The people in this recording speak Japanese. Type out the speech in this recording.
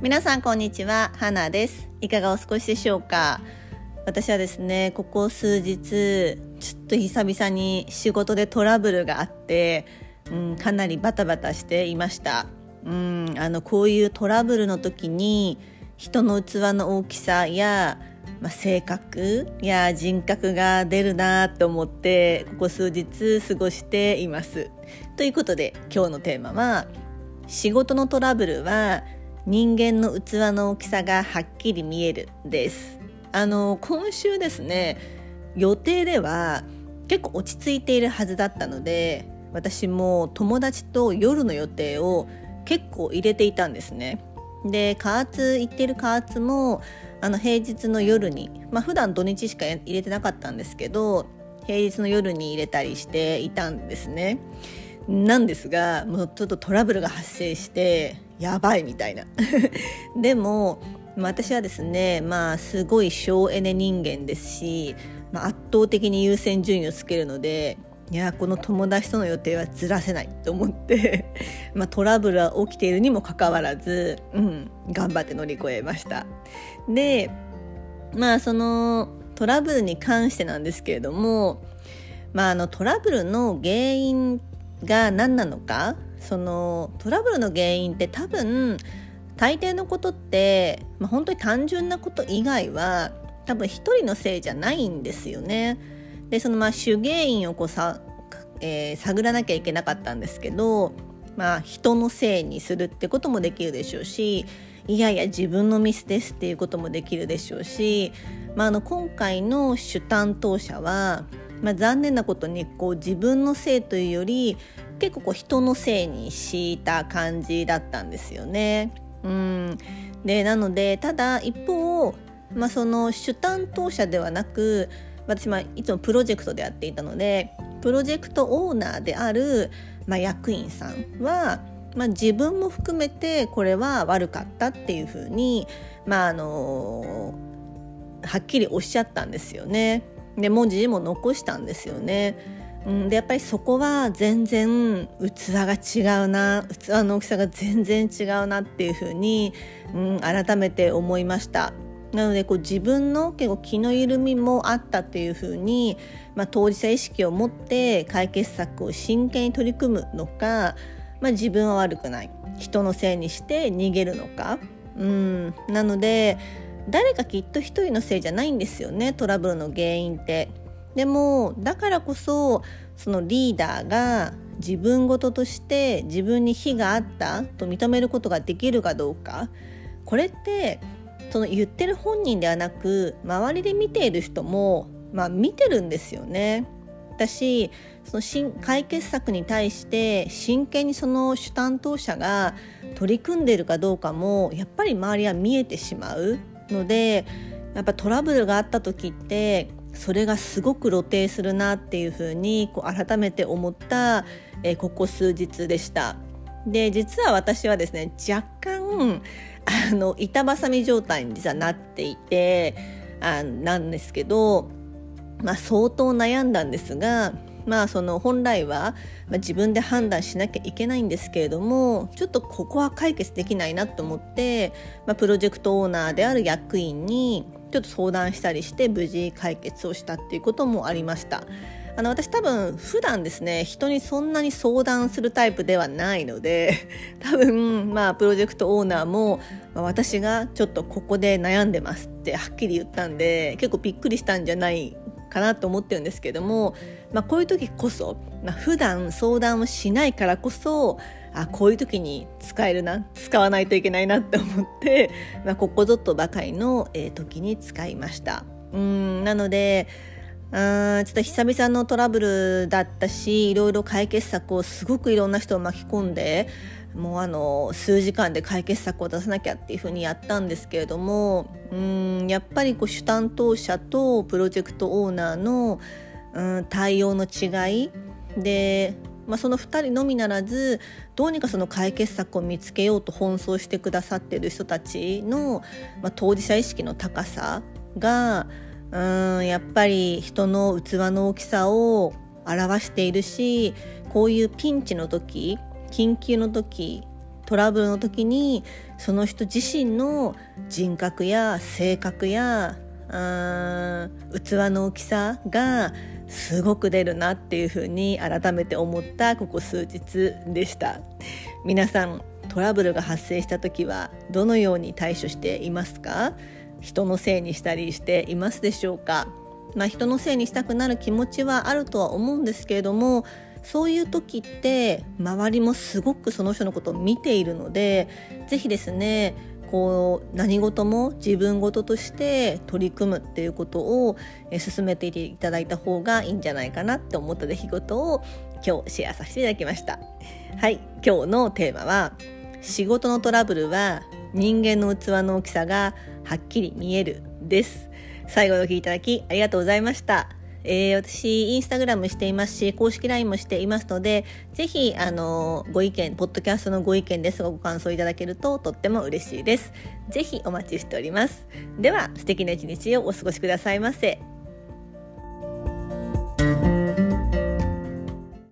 皆さんこんにちは花です。いかがお過ごしでしょうか？私はですねここ数日ちょっと久々に仕事でトラブルがあって、うん、かなりバタバタしていました。うんあのこういうトラブルの時に人の器の大きさやまあ、性格や人格が出るなと思ってここ数日過ごしています。ということで今日のテーマは仕事のトラブルは人間の器の大きさがはっきり見えるです。あの今週ですね予定では結構落ち着いているはずだったので私も友達と夜の予定を結構入れていたんですね。で加圧行ってる加圧もあの平日の夜にまあ普段土日しか入れてなかったんですけど平日の夜に入れたりしていたんですね。なんですがもうちょっとトラブルが発生してやばいみたいな。でも私はですねまあすごい省エネ人間ですし、まあ、圧倒的に優先順位をつけるのでいやこの友達との予定はずらせないと思って まあ、トラブルは起きているにもかかわらず、うん、頑張って乗り越えました。でまあそのトラブルに関してなんですけれども、まあ、あのトラブルの原因が何なのかそのトラブルの原因って多分大抵のことって、まあ、本当に単純なこと以外は多分一人のせいじゃないんですよね。でそのまあ主原因をこうさ、えー、探らなきゃいけなかったんですけど、まあ、人のせいにするってこともできるでしょうしいやいや自分のミスですっていうこともできるでしょうし、まあ、あの今回の主担当者はまあ、残念なことにこう自分のせいというより結構こう人のせいにした感じだったんですよね。うん、でなのでただ一方、まあ、その主担当者ではなく私いつもプロジェクトでやっていたのでプロジェクトオーナーである、まあ、役員さんは、まあ、自分も含めてこれは悪かったっていうふうに、まあ、あのはっきりおっしゃったんですよね。で文字も残したんですよね。うん、でやっぱりそこは全然器が違うな器の大きさが全然違うなっていうふうに、うん、改めて思いました。なのでこう自分の結構気の緩みもあったっていうふうに、まあ、当事者意識を持って解決策を真剣に取り組むのか、まあ、自分は悪くない人のせいにして逃げるのか、うん、なので誰かきっと一人のせいじゃないんですよねトラブルの原因って。でもだからこそそのリーダーが自分事として自分に非があったと認めることができるかどうかこれってその言ってる本人ではなく周りで見ている人も、まあ、見てるんですよね。私その新解決策に対して真剣にその主担当者が取り組んでいるかどうかもやっぱり周りは見えてしまうのでやっぱトラブルがあった時ってそれがすごく露呈するなっていうふうに改めて思った、えー、ここ数日でした。で実は私はですね若干あの板挟み状態に実はなっていてあなんですけど、まあ、相当悩んだんですがまあその本来は、自分で判断しなきゃいけないんですけれどもちょっとここは解決できないなと思って、まあ、プロジェクトオーナーである役員にちょっと相談したりして無事解決をしたっていうこともありました。あの私多分普段ですね人にそんなに相談するタイプではないので 多分まあプロジェクトオーナーも、ま、私がちょっとここで悩んでますってはっきり言ったんで結構びっくりしたんじゃないかなと思ってるんですけども、まあ、こういう時こそ、まあ、普段相談をしないからこそあこういう時に使えるな使わないといけないなって思って、まあ、ここぞとばかりの、えー、時に使いました。うんなのでちょっと久々のトラブルだったしいろいろ解決策をすごくいろんな人を巻き込んでもうあの数時間で解決策を出さなきゃっていうふうにやったんですけれどもうんやっぱりこう主担当者とプロジェクトオーナーのうん対応の違いでまあ、その2人のみならずどうにかその解決策を見つけようと奔走してくださってる人たちの、まあ、当事者意識の高さがうんやっぱり人の器の大きさを表しているしこういうピンチの時緊急の時トラブルの時にその人自身の人格や性格や器の大きさがすごく出るなっていうふうに改めて思ったここ数日でした。皆さんトラブルが発生した時はどのように対処していますか？人のせいにしたりしていますでしょうか？まあ、人のせいにしたくなる気持ちはあるとは思うんですけれどもそういう時って周りもすごくその人のことを見ているので是非ですねこう何事も自分事として取り組むっていうことを進めていただいた方がいいんじゃないかなって思った出来事を今日シェアさせていただきました。はい今日のテーマは仕事のトラブルは人間の器の大きさがはっきり見えるです最後お聴きいただきありがとうございましたえー、私、インスタグラムしていますし、公式 LINE もしていますので、ぜひ、あの、ご意見、ポッドキャストのご意見ですが、ご感想いただけるととっても嬉しいです。ぜひお待ちしております。では、素敵な一日をお過ごしくださいませ。